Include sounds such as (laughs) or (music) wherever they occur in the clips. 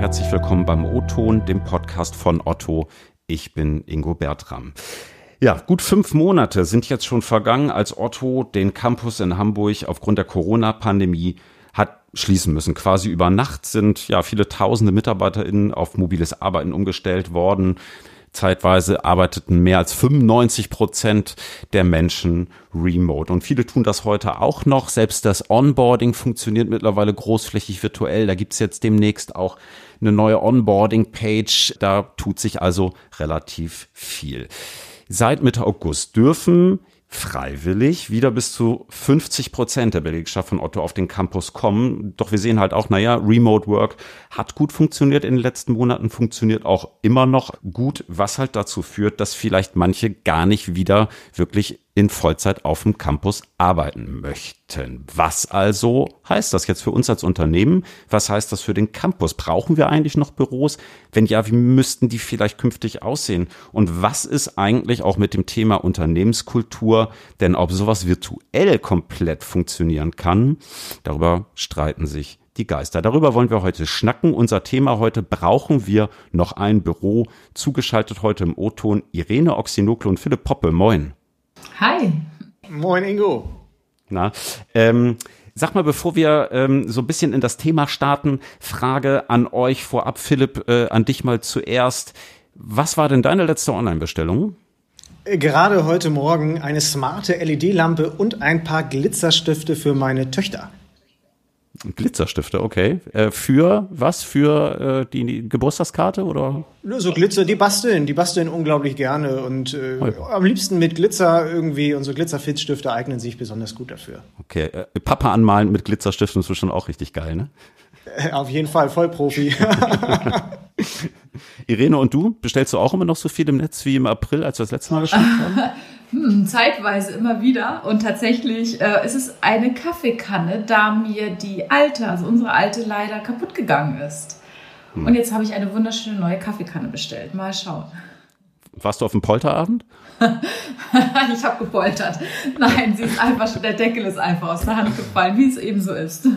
herzlich willkommen beim O-Ton, dem Podcast von Otto. Ich bin Ingo Bertram. Ja, gut fünf Monate sind jetzt schon vergangen, als Otto den Campus in Hamburg aufgrund der Corona-Pandemie hat schließen müssen. Quasi über Nacht sind ja viele tausende MitarbeiterInnen auf mobiles Arbeiten umgestellt worden. Zeitweise arbeiteten mehr als 95 Prozent der Menschen remote. Und viele tun das heute auch noch. Selbst das Onboarding funktioniert mittlerweile großflächig virtuell. Da gibt's jetzt demnächst auch eine neue Onboarding-Page. Da tut sich also relativ viel. Seit Mitte August dürfen freiwillig wieder bis zu 50 Prozent der Belegschaft von Otto auf den Campus kommen. Doch wir sehen halt auch, naja, Remote Work hat gut funktioniert in den letzten Monaten, funktioniert auch immer noch gut, was halt dazu führt, dass vielleicht manche gar nicht wieder wirklich in Vollzeit auf dem Campus arbeiten möchten. Was also heißt das jetzt für uns als Unternehmen? Was heißt das für den Campus? Brauchen wir eigentlich noch Büros? Wenn ja, wie müssten die vielleicht künftig aussehen? Und was ist eigentlich auch mit dem Thema Unternehmenskultur? Denn ob sowas virtuell komplett funktionieren kann, darüber streiten sich die Geister. Darüber wollen wir heute schnacken. Unser Thema heute, brauchen wir noch ein Büro? Zugeschaltet heute im O-Ton Irene Oxinoklo und Philipp Poppe. Moin. Hi. Moin, Ingo. Na, ähm, Sag mal, bevor wir ähm, so ein bisschen in das Thema starten, Frage an euch vorab, Philipp, äh, an dich mal zuerst. Was war denn deine letzte Online-Bestellung? Äh, gerade heute Morgen eine smarte LED-Lampe und ein paar Glitzerstifte für meine Töchter. Glitzerstifte, okay. Äh, für was? Für äh, die, die, Geburtstagskarte oder? So Glitzer, die basteln, die basteln unglaublich gerne und äh, oh. am liebsten mit Glitzer irgendwie und so Glitzerfitzstifte eignen sich besonders gut dafür. Okay, äh, Papa anmalen mit Glitzerstiften ist bestimmt auch richtig geil, ne? Äh, auf jeden Fall, Vollprofi. (laughs) Irene, und du? Bestellst du auch immer noch so viel im Netz wie im April, als wir das letzte Mal geschafft haben? (laughs) Hm, zeitweise immer wieder. Und tatsächlich äh, ist es eine Kaffeekanne, da mir die alte, also unsere alte leider kaputt gegangen ist. Hm. Und jetzt habe ich eine wunderschöne neue Kaffeekanne bestellt. Mal schauen. Warst du auf dem Polterabend? (laughs) ich habe gepoltert. Nein, sie ist einfach, der Deckel ist einfach aus der Hand gefallen, wie es eben so ist.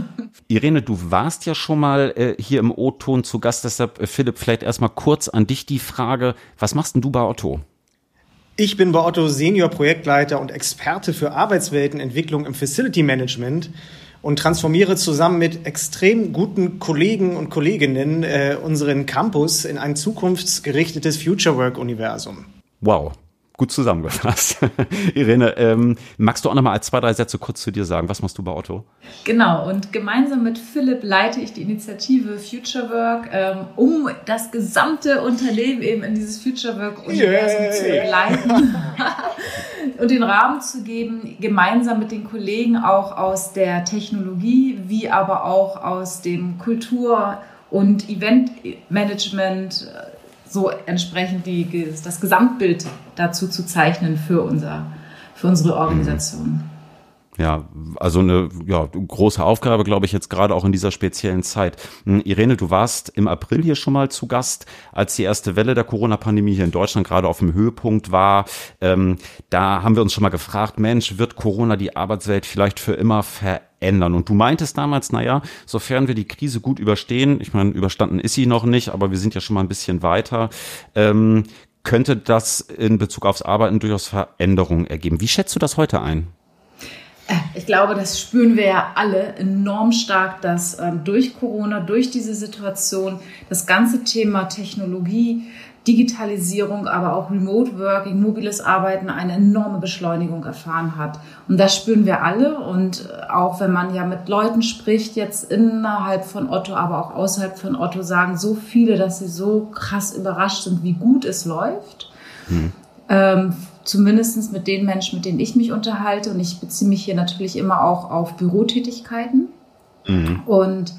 Irene, du warst ja schon mal äh, hier im O-Ton zu Gast, deshalb äh, Philipp, vielleicht erstmal kurz an dich die Frage, was machst denn du bei Otto? Ich bin bei Otto Senior Projektleiter und Experte für Arbeitsweltenentwicklung im Facility Management und transformiere zusammen mit extrem guten Kollegen und Kolleginnen äh, unseren Campus in ein zukunftsgerichtetes Future Work Universum. Wow, gut zusammengefasst. (laughs) Irene, ähm, magst du auch noch mal als zwei, drei Sätze kurz zu dir sagen? Was machst du bei Otto? Genau, und gemeinsam mit Philipp leite ich die Initiative Future Work, ähm, um das gesamte Unternehmen eben in dieses Future Work-Universum yeah. zu begleiten (laughs) (laughs) und den Rahmen zu geben, gemeinsam mit den Kollegen auch aus der Technologie, wie aber auch aus dem Kultur- und Eventmanagement, so entsprechend die, das Gesamtbild dazu zu zeichnen für, unser, für unsere Organisation. Ja, also eine ja, große Aufgabe, glaube ich, jetzt gerade auch in dieser speziellen Zeit. Hm, Irene, du warst im April hier schon mal zu Gast, als die erste Welle der Corona-Pandemie hier in Deutschland gerade auf dem Höhepunkt war. Ähm, da haben wir uns schon mal gefragt, Mensch, wird Corona die Arbeitswelt vielleicht für immer verändern? Und du meintest damals, naja, sofern wir die Krise gut überstehen, ich meine, überstanden ist sie noch nicht, aber wir sind ja schon mal ein bisschen weiter, ähm, könnte das in Bezug aufs Arbeiten durchaus Veränderungen ergeben. Wie schätzt du das heute ein? Äh, ich glaube, das spüren wir ja alle enorm stark, dass ähm, durch Corona, durch diese Situation das ganze Thema Technologie, Digitalisierung, aber auch Remote Working, mobiles Arbeiten eine enorme Beschleunigung erfahren hat. Und das spüren wir alle. Und äh, auch wenn man ja mit Leuten spricht, jetzt innerhalb von Otto, aber auch außerhalb von Otto, sagen so viele, dass sie so krass überrascht sind, wie gut es läuft. Hm. Ähm, zumindest mit den Menschen, mit denen ich mich unterhalte. Und ich beziehe mich hier natürlich immer auch auf Bürotätigkeiten. Mhm. Und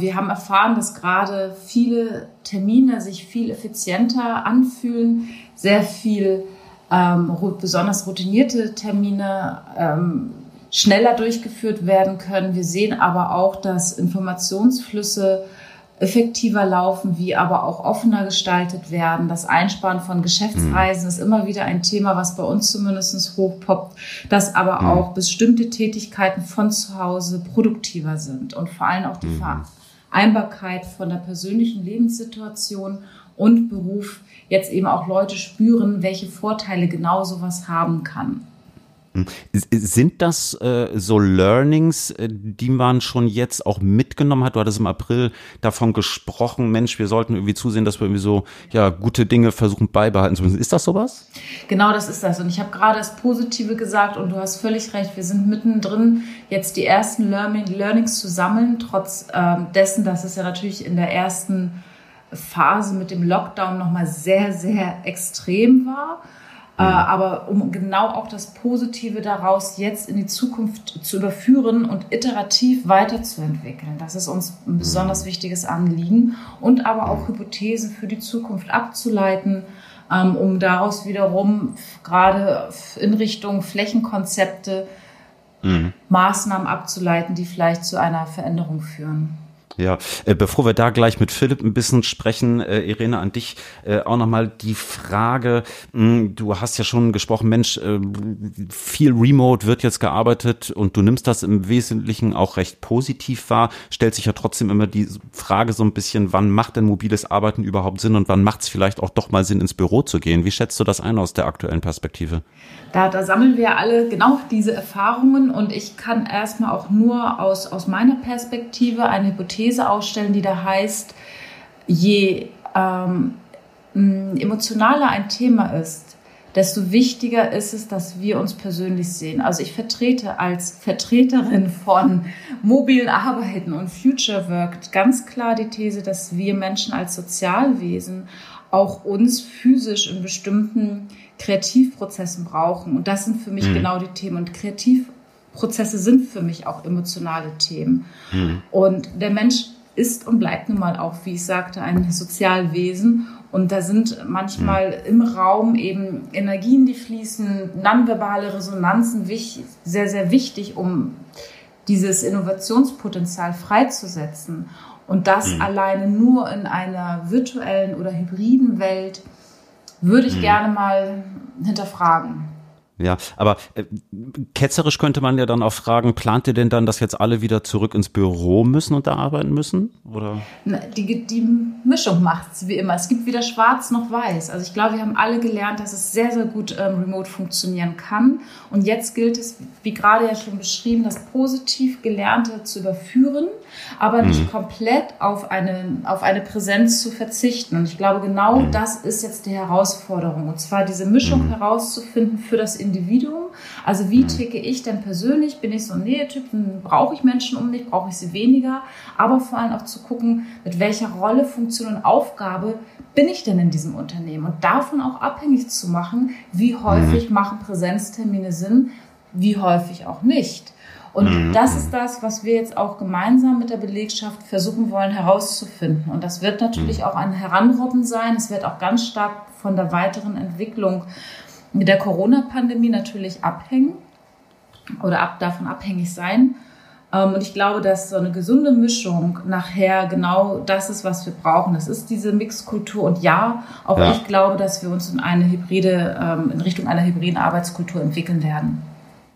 wir haben erfahren, dass gerade viele Termine sich viel effizienter anfühlen, sehr viel ähm, besonders routinierte Termine ähm, schneller durchgeführt werden können. Wir sehen aber auch, dass Informationsflüsse effektiver laufen, wie aber auch offener gestaltet werden. Das Einsparen von Geschäftsreisen mhm. ist immer wieder ein Thema, was bei uns zumindest hochpoppt, dass aber mhm. auch bestimmte Tätigkeiten von zu Hause produktiver sind und vor allem auch die mhm. Vereinbarkeit von der persönlichen Lebenssituation und Beruf jetzt eben auch Leute spüren, welche Vorteile genau sowas haben kann. Sind das äh, so Learnings, äh, die man schon jetzt auch mitgenommen hat? Du hattest im April davon gesprochen, Mensch, wir sollten irgendwie zusehen, dass wir irgendwie so ja gute Dinge versuchen beibehalten zu müssen. Ist das sowas? Genau, das ist das. Und ich habe gerade das Positive gesagt und du hast völlig recht. Wir sind mittendrin, jetzt die ersten Learning, Learnings zu sammeln, trotz ähm, dessen, dass es ja natürlich in der ersten Phase mit dem Lockdown nochmal sehr, sehr extrem war. Äh, mhm. aber um genau auch das Positive daraus jetzt in die Zukunft zu überführen und iterativ weiterzuentwickeln. Das ist uns ein besonders mhm. wichtiges Anliegen und aber auch Hypothesen für die Zukunft abzuleiten, ähm, um daraus wiederum gerade in Richtung Flächenkonzepte mhm. Maßnahmen abzuleiten, die vielleicht zu einer Veränderung führen. Ja, äh, bevor wir da gleich mit Philipp ein bisschen sprechen, äh, Irene, an dich äh, auch nochmal die Frage, mh, hm, du hast ja schon gesprochen, Mensch, äh, viel Remote wird jetzt gearbeitet und du nimmst das im Wesentlichen auch recht positiv wahr, stellt sich ja trotzdem immer die Frage so ein bisschen, wann macht denn mobiles Arbeiten überhaupt Sinn und wann macht es vielleicht auch doch mal Sinn, ins Büro zu gehen? Wie schätzt du das ein aus der aktuellen Perspektive? Da, da sammeln wir alle genau diese Erfahrungen und ich kann erstmal auch nur aus, aus meiner Perspektive eine Hypothese ausstellen, die da heißt, je ähm, emotionaler ein Thema ist, desto wichtiger ist es, dass wir uns persönlich sehen. Also ich vertrete als Vertreterin von mobilen Arbeiten und Future Work ganz klar die These, dass wir Menschen als Sozialwesen auch uns physisch in bestimmten Kreativprozessen brauchen. Und das sind für mich mhm. genau die Themen. Und Kreativprozesse sind für mich auch emotionale Themen. Mhm. Und der Mensch ist und bleibt nun mal auch, wie ich sagte, ein Sozialwesen. Und da sind manchmal mhm. im Raum eben Energien, die fließen, nonverbale Resonanzen sehr, sehr wichtig, um dieses Innovationspotenzial freizusetzen. Und das mhm. alleine nur in einer virtuellen oder hybriden Welt würde ich mhm. gerne mal hinterfragen. Ja, aber äh, ketzerisch könnte man ja dann auch fragen, plant ihr denn dann, dass jetzt alle wieder zurück ins Büro müssen und da arbeiten müssen? Oder? Die, die Mischung macht es wie immer. Es gibt weder schwarz noch weiß. Also ich glaube, wir haben alle gelernt, dass es sehr, sehr gut ähm, remote funktionieren kann. Und jetzt gilt es, wie gerade ja schon beschrieben, das positiv Gelernte zu überführen, aber mhm. nicht komplett auf eine, auf eine Präsenz zu verzichten. Und ich glaube, genau mhm. das ist jetzt die Herausforderung. Und zwar diese Mischung mhm. herauszufinden für das Individuum. Also wie mhm. ticke ich denn persönlich? Bin ich so ein Nähetyp? Brauche ich Menschen um mich? Brauche ich sie weniger? Aber vor allem auch zu gucken, mit welcher Rolle, Funktion und Aufgabe bin ich denn in diesem Unternehmen? Und davon auch abhängig zu machen, wie häufig mhm. machen Präsenztermine Sinn, wie häufig auch nicht. Und mhm. das ist das, was wir jetzt auch gemeinsam mit der Belegschaft versuchen wollen herauszufinden. Und das wird natürlich auch ein Heranrobben sein. Es wird auch ganz stark von der weiteren Entwicklung mit der Corona-Pandemie natürlich abhängen oder ab, davon abhängig sein. Ähm, und ich glaube, dass so eine gesunde Mischung nachher genau das ist, was wir brauchen. Das ist diese Mixkultur. Und ja, auch ja. ich glaube, dass wir uns in eine hybride, ähm, in Richtung einer hybriden Arbeitskultur entwickeln werden.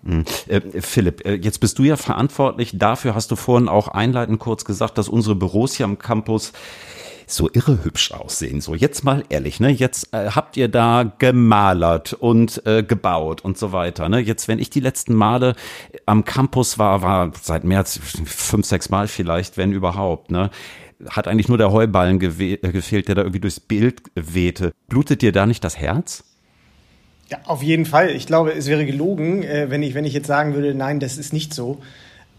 Hm. Äh, Philipp, äh, jetzt bist du ja verantwortlich. Dafür hast du vorhin auch einleitend kurz gesagt, dass unsere Büros hier am Campus so irre hübsch aussehen. So, jetzt mal ehrlich, ne? Jetzt äh, habt ihr da gemalert und äh, gebaut und so weiter. Ne? Jetzt, wenn ich die letzten Male am Campus war, war seit März fünf, sechs Mal vielleicht, wenn überhaupt, ne? Hat eigentlich nur der Heuballen äh, gefehlt, der da irgendwie durchs Bild wehte. Blutet dir da nicht das Herz? Ja, auf jeden Fall. Ich glaube, es wäre gelogen, äh, wenn ich, wenn ich jetzt sagen würde, nein, das ist nicht so.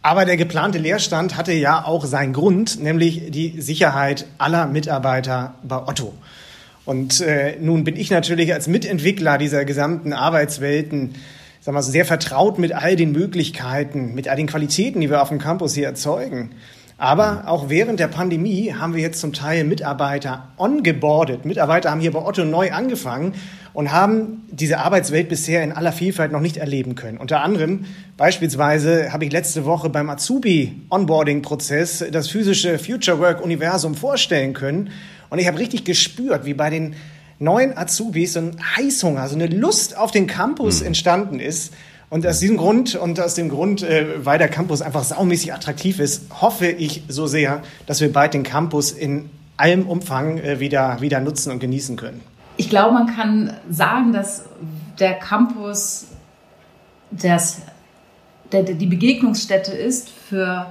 Aber der geplante Leerstand hatte ja auch seinen Grund, nämlich die Sicherheit aller Mitarbeiter bei Otto. Und äh, nun bin ich natürlich als Mitentwickler dieser gesamten Arbeitswelten sagen wir, sehr vertraut mit all den Möglichkeiten, mit all den Qualitäten, die wir auf dem Campus hier erzeugen. Aber auch während der Pandemie haben wir jetzt zum Teil Mitarbeiter ongeboardet. Mitarbeiter haben hier bei Otto neu angefangen und haben diese Arbeitswelt bisher in aller Vielfalt noch nicht erleben können. Unter anderem beispielsweise habe ich letzte Woche beim Azubi-Onboarding-Prozess das physische Future Work-Universum vorstellen können. Und ich habe richtig gespürt, wie bei den neuen Azubis so ein Heißhunger, so eine Lust auf den Campus mhm. entstanden ist Und aus diesem Grund und aus dem Grund, äh, weil der Campus einfach saumäßig attraktiv ist, hoffe ich so sehr, dass wir bald den Campus in allem Umfang äh, wieder, wieder nutzen und genießen können. Ich glaube, man kann sagen, dass der Campus das, der, die Begegnungsstätte ist für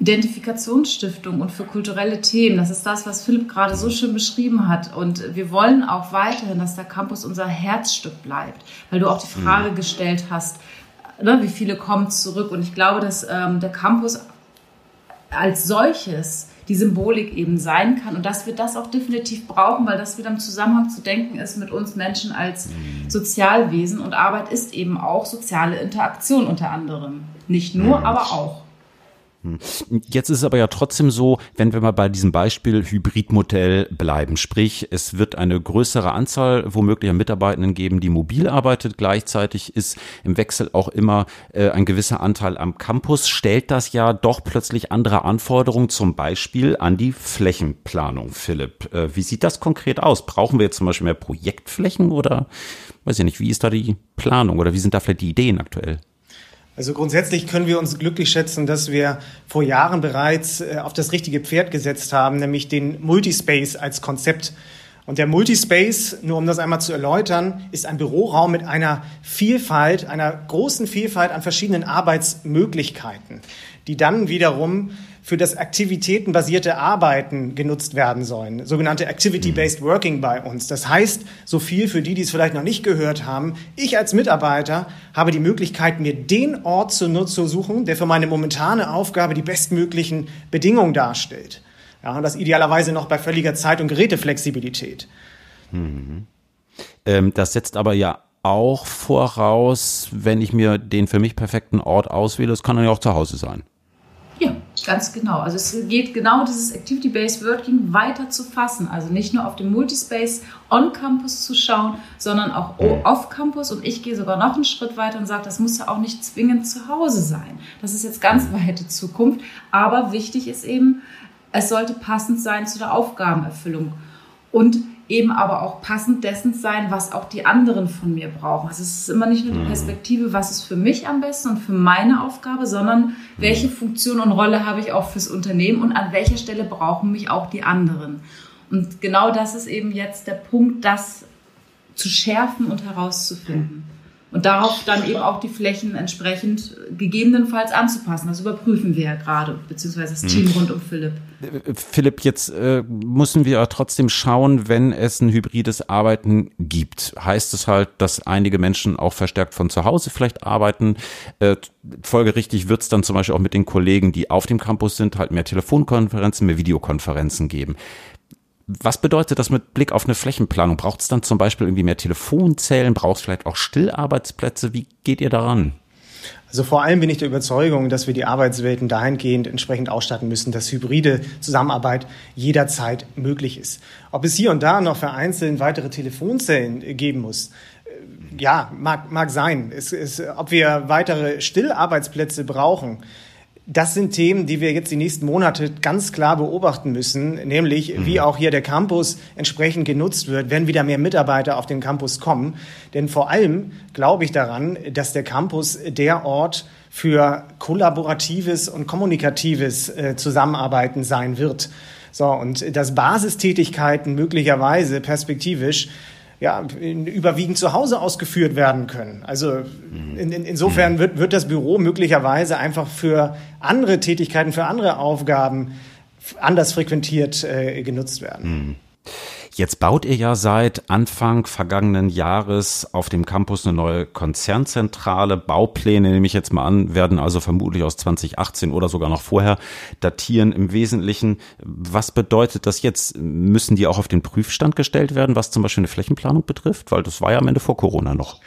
Identifikationsstiftung und für kulturelle Themen. Das ist das, was Philipp gerade so schön beschrieben hat. Und wir wollen auch weiterhin, dass der Campus unser Herzstück bleibt, weil du auch die mhm. Frage gestellt hast, ne, wie viele kommen zurück. Und ich glaube, dass ähm, der Campus als solches die Symbolik eben sein kann und dass wir das auch definitiv brauchen, weil das wieder im Zusammenhang zu denken ist mit uns Menschen als mhm. Sozialwesen und Arbeit ist eben auch soziale Interaktion unter anderem. Nicht nur, aber auch. Hm. Jetzt ist es aber ja trotzdem so, wenn wir mal bei diesem Beispiel Hybridmodell bleiben, sprich, es wird eine größere Anzahl womöglicher Mitarbeitenden geben, die mobil arbeitet. Gleichzeitig ist im Wechsel auch immer äh, ein gewisser Anteil am Campus. Stellt das ja doch plötzlich andere Anforderungen, zum Beispiel an die Flächenplanung. Philipp, äh, wie sieht das konkret aus? Brauchen wir jetzt zum Beispiel mehr Projektflächen oder weiß ich nicht, wie ist da die Planung oder wie sind da vielleicht die Ideen aktuell? Also grundsätzlich können wir uns glücklich schätzen, dass wir vor Jahren bereits äh, auf das richtige Pferd gesetzt haben, nämlich den Multispace als Konzept. Und der Multispace, nur um das einmal zu erläutern, ist ein Büroraum mit einer Vielfalt, einer großen Vielfalt an verschiedenen Arbeitsmöglichkeiten, die dann wiederum für das aktivitätenbasierte Arbeiten genutzt werden sollen, sogenannte Activity-Based Working bei uns. Das heißt, so viel für die, die es vielleicht noch nicht gehört haben, ich als Mitarbeiter habe die Möglichkeit, mir den Ort zu, zu suchen, der für meine momentane Aufgabe die bestmöglichen Bedingungen darstellt. Ja, und das idealerweise noch bei völliger Zeit- und Geräteflexibilität. Mhm. Ähm, das setzt aber ja auch voraus, wenn ich mir den für mich perfekten Ort auswähle, das kann dann ja auch zu Hause sein. Ja, ganz genau. Also es geht genau dieses Activity-Based Working weiter zu fassen. Also nicht nur auf dem Multispace on-Campus zu schauen, sondern auch off-Campus. Und ich gehe sogar noch einen Schritt weiter und sage, das muss ja auch nicht zwingend zu Hause sein. Das ist jetzt ganz weite Zukunft. Aber wichtig ist eben, es sollte passend sein zu der Aufgabenerfüllung. Und eben aber auch passend dessen sein, was auch die anderen von mir brauchen. Also es ist immer nicht nur die mhm. Perspektive, was ist für mich am besten und für meine Aufgabe, sondern welche mhm. Funktion und Rolle habe ich auch fürs Unternehmen und an welcher Stelle brauchen mich auch die anderen. Und genau das ist eben jetzt der Punkt, das zu schärfen und herauszufinden und darauf dann eben auch die Flächen entsprechend gegebenenfalls anzupassen. Das überprüfen wir ja gerade, beziehungsweise das Team hm. rund um Philipp. Philipp, jetzt äh, müssen wir trotzdem schauen, wenn es ein hybrides Arbeiten gibt. Heißt es halt, dass einige Menschen auch verstärkt von zu Hause vielleicht arbeiten. Äh, folgerichtig wird es dann zum Beispiel auch mit den Kollegen, die auf dem Campus sind, halt mehr Telefonkonferenzen, mehr Videokonferenzen geben. Was bedeutet das mit Blick auf eine Flächenplanung? Braucht es dann zum Beispiel irgendwie mehr Telefonzellen? Braucht es vielleicht auch Stillarbeitsplätze? Wie geht ihr daran? Also vor allem bin ich der Überzeugung, dass wir die Arbeitswelten dahingehend entsprechend ausstatten müssen, dass hybride Zusammenarbeit jederzeit möglich ist. Ob es hier und da noch vereinzelt weitere Telefonzellen geben muss, äh, ja, mag, mag sein. Es, es, ob wir weitere Stillarbeitsplätze brauchen, das sind Themen, die wir jetzt die nächsten Monate ganz klar beobachten müssen, nämlich mhm. wie auch hier der Campus entsprechend genutzt wird, wenn wieder mehr Mitarbeiter auf den Campus kommen. Denn vor allem glaube ich daran, dass der Campus der Ort für kollaboratives und kommunikatives äh, Zusammenarbeiten sein wird. So, und dass Basistätigkeiten möglicherweise perspektivisch ja, überwiegend zu Hause ausgeführt werden können. Also in, in, insofern wird, wird das Büro möglicherweise einfach für andere Tätigkeiten, für andere Aufgaben anders frequentiert äh, genutzt werden. Mhm. Jetzt baut ihr ja seit Anfang vergangenen Jahres auf dem Campus eine neue Konzernzentrale. Baupläne, nehme ich jetzt mal an, werden also vermutlich aus 2018 oder sogar noch vorher datieren im Wesentlichen. Was bedeutet das jetzt? Müssen die auch auf den Prüfstand gestellt werden, was zum Beispiel eine Flächenplanung betrifft? Weil das war ja am Ende vor Corona noch.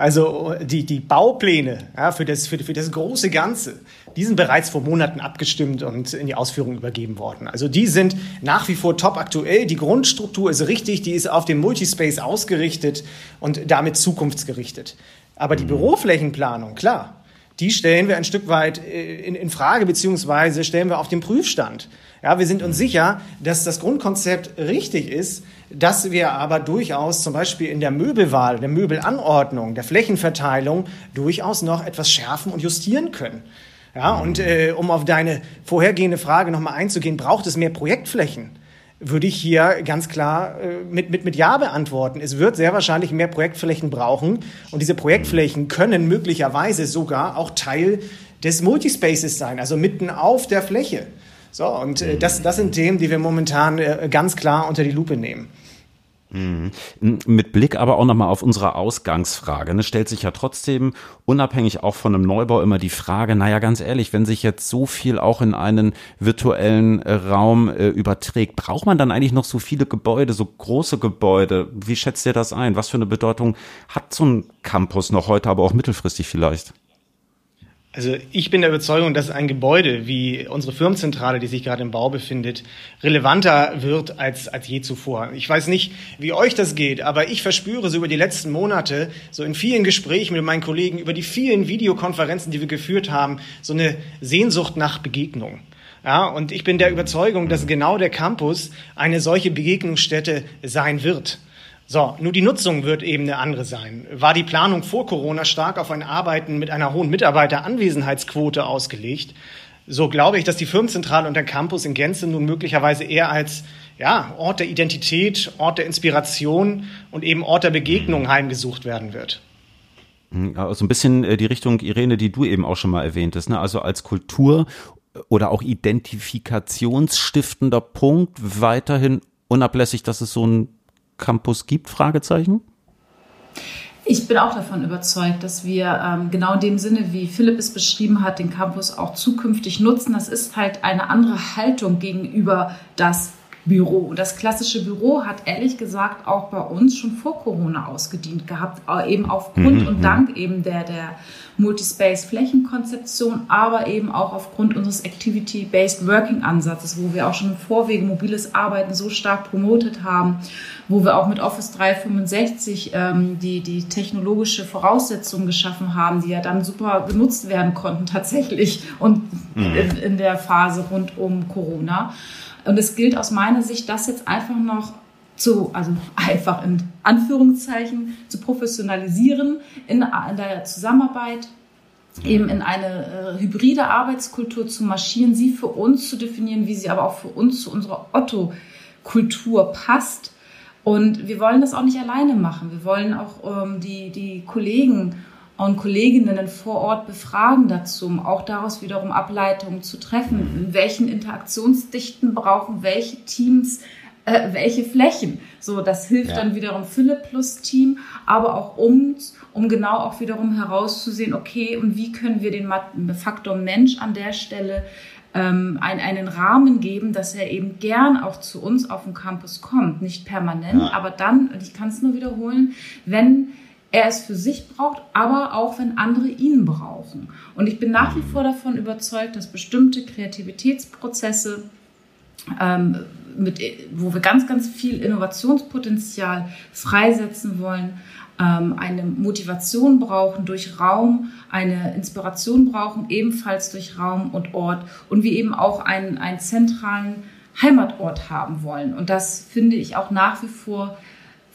Also die, die Baupläne ja, für, das, für, für das große Ganze, die sind bereits vor Monaten abgestimmt und in die Ausführung übergeben worden. Also die sind nach wie vor top aktuell. Die Grundstruktur ist richtig, die ist auf dem Multispace ausgerichtet und damit zukunftsgerichtet. Aber die mhm. Büroflächenplanung, klar, die stellen wir ein Stück weit äh, in, in Frage, beziehungsweise stellen wir auf den Prüfstand. Ja, wir sind uns sicher, dass das Grundkonzept richtig ist, dass wir aber durchaus zum Beispiel in der Möbelwahl, der Möbelanordnung, der Flächenverteilung durchaus noch etwas schärfen und justieren können. Ja, und äh, um auf deine vorhergehende Frage nochmal einzugehen, braucht es mehr Projektflächen? Würde ich hier ganz klar äh, mit, mit, mit Ja beantworten. Es wird sehr wahrscheinlich mehr Projektflächen brauchen. Und diese Projektflächen können möglicherweise sogar auch Teil des Multispaces sein, also mitten auf der Fläche. So, und äh, das, das sind Themen, die wir momentan äh, ganz klar unter die Lupe nehmen. Mhm. Mit Blick aber auch nochmal auf unsere Ausgangsfrage. Ne, stellt sich ja trotzdem unabhängig auch von einem Neubau immer die Frage, naja, ganz ehrlich, wenn sich jetzt so viel auch in einen virtuellen äh, Raum äh, überträgt, braucht man dann eigentlich noch so viele Gebäude, so große Gebäude? Wie schätzt ihr das ein? Was für eine Bedeutung hat so ein Campus noch heute, aber auch mittelfristig vielleicht? Also ich bin der Überzeugung, dass ein Gebäude wie unsere Firmenzentrale, die sich gerade im Bau befindet, relevanter wird als, als je zuvor. Ich weiß nicht, wie euch das geht, aber ich verspüre so über die letzten Monate, so in vielen Gesprächen mit meinen Kollegen, über die vielen Videokonferenzen, die wir geführt haben, so eine Sehnsucht nach Begegnung. Ja, und ich bin der Überzeugung, dass genau der Campus eine solche Begegnungsstätte sein wird. So, nur die Nutzung wird eben eine andere sein. War die Planung vor Corona stark auf ein Arbeiten mit einer hohen Mitarbeiteranwesenheitsquote ausgelegt, so glaube ich, dass die Firmenzentrale und der Campus in Gänze nun möglicherweise eher als ja, Ort der Identität, Ort der Inspiration und eben Ort der Begegnung heimgesucht werden wird. Also ein bisschen äh, die Richtung, Irene, die du eben auch schon mal erwähntest, ne? also als Kultur oder auch identifikationsstiftender Punkt weiterhin unablässig, dass es so ein Campus gibt? Fragezeichen. Ich bin auch davon überzeugt, dass wir ähm, genau in dem Sinne, wie Philipp es beschrieben hat, den Campus auch zukünftig nutzen. Das ist halt eine andere Haltung gegenüber das Büro. Das klassische Büro hat ehrlich gesagt auch bei uns schon vor Corona ausgedient gehabt, eben aufgrund mhm. und mhm. dank eben der, der Multispace-Flächenkonzeption, aber eben auch aufgrund unseres Activity-Based Working-Ansatzes, wo wir auch schon im Vorwege mobiles Arbeiten so stark promotet haben, wo wir auch mit Office 365 ähm, die, die technologische Voraussetzungen geschaffen haben, die ja dann super genutzt werden konnten tatsächlich und mhm. in, in der Phase rund um Corona. Und es gilt aus meiner Sicht, das jetzt einfach noch zu, also (laughs) einfach in Anführungszeichen, zu professionalisieren in, in der Zusammenarbeit, eben in eine äh, hybride Arbeitskultur zu marschieren, sie für uns zu definieren, wie sie aber auch für uns zu unserer Otto-Kultur passt. Und wir wollen das auch nicht alleine machen. Wir wollen auch ähm, die, die Kollegen und Kolleginnen vor Ort befragen dazu, um auch daraus wiederum Ableitungen zu treffen. In welchen Interaktionsdichten brauchen welche Teams äh, welche Flächen? So, das hilft ja. dann wiederum Philipp plus Team, aber auch uns, um genau auch wiederum herauszusehen, okay, und wie können wir den Faktor Mensch an der Stelle ähm, ein, einen Rahmen geben, dass er eben gern auch zu uns auf den Campus kommt. Nicht permanent, ja. aber dann, und ich kann es nur wiederholen, wenn er es für sich braucht, aber auch wenn andere ihn brauchen. Und ich bin nach wie vor davon überzeugt, dass bestimmte Kreativitätsprozesse, ähm, mit, wo wir ganz, ganz viel Innovationspotenzial freisetzen wollen, ähm, eine Motivation brauchen durch Raum, eine Inspiration brauchen, ebenfalls durch Raum und Ort und wir eben auch einen, einen zentralen Heimatort haben wollen. Und das finde ich auch nach wie vor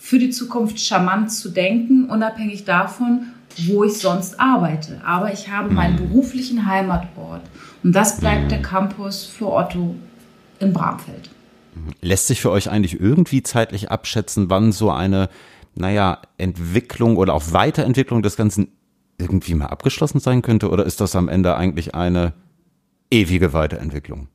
für die Zukunft charmant zu denken, unabhängig davon, wo ich sonst arbeite. Aber ich habe meinen mhm. beruflichen Heimatort und das bleibt der Campus für Otto in Bramfeld. Lässt sich für euch eigentlich irgendwie zeitlich abschätzen, wann so eine, naja, Entwicklung oder auch Weiterentwicklung des Ganzen irgendwie mal abgeschlossen sein könnte? Oder ist das am Ende eigentlich eine ewige Weiterentwicklung?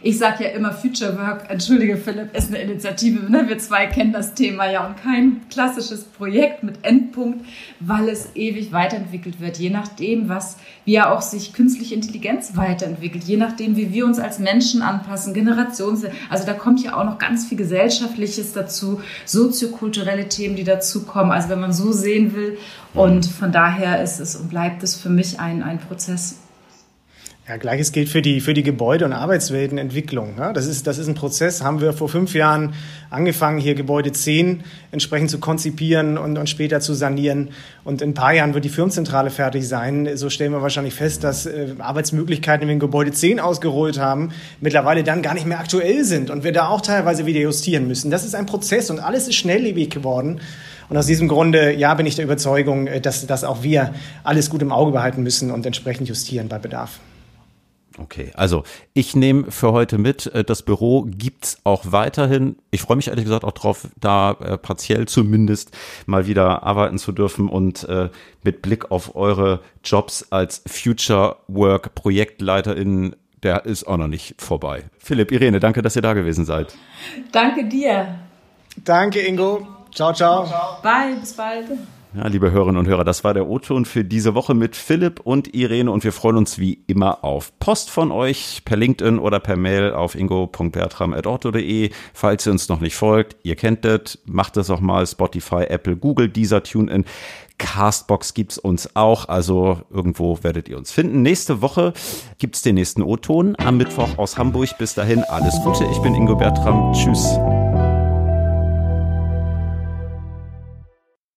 Ich sage ja immer, Future Work, entschuldige Philipp, ist eine Initiative. Ne? Wir zwei kennen das Thema ja und kein klassisches Projekt mit Endpunkt, weil es ewig weiterentwickelt wird, je nachdem, was, wie ja auch sich künstliche Intelligenz weiterentwickelt, je nachdem, wie wir uns als Menschen anpassen, Generations, also da kommt ja auch noch ganz viel Gesellschaftliches dazu, soziokulturelle Themen, die dazukommen, also wenn man so sehen will. Und von daher ist es und bleibt es für mich ein, ein Prozess. Ja, gleiches gilt für die, für die Gebäude- und Arbeitsweltenentwicklung. Ja, das, ist, das ist ein Prozess, haben wir vor fünf Jahren angefangen, hier Gebäude 10 entsprechend zu konzipieren und, und später zu sanieren. Und in ein paar Jahren wird die Firmenzentrale fertig sein. So stellen wir wahrscheinlich fest, dass äh, Arbeitsmöglichkeiten, die wir in Gebäude 10 ausgerollt haben, mittlerweile dann gar nicht mehr aktuell sind und wir da auch teilweise wieder justieren müssen. Das ist ein Prozess und alles ist schnelllebig geworden. Und aus diesem Grunde, ja, bin ich der Überzeugung, äh, dass, dass auch wir alles gut im Auge behalten müssen und entsprechend justieren bei Bedarf. Okay, also ich nehme für heute mit, äh, das Büro gibt's auch weiterhin. Ich freue mich ehrlich gesagt auch drauf, da äh, partiell zumindest mal wieder arbeiten zu dürfen und äh, mit Blick auf eure Jobs als Future Work Projektleiterin, der ist auch noch nicht vorbei. Philipp, Irene, danke, dass ihr da gewesen seid. Danke dir. Danke, Ingo. Ciao, ciao. Bye, bis bald. Ja, liebe Hörerinnen und Hörer, das war der O-Ton für diese Woche mit Philipp und Irene und wir freuen uns wie immer auf Post von euch per LinkedIn oder per Mail auf ingo.bertram.orto.de. Falls ihr uns noch nicht folgt, ihr kennt das, macht das auch mal Spotify, Apple, Google, dieser TuneIn. Castbox gibt's uns auch, also irgendwo werdet ihr uns finden. Nächste Woche gibt's den nächsten O-Ton am Mittwoch aus Hamburg. Bis dahin alles Gute. Ich bin Ingo Bertram. Tschüss.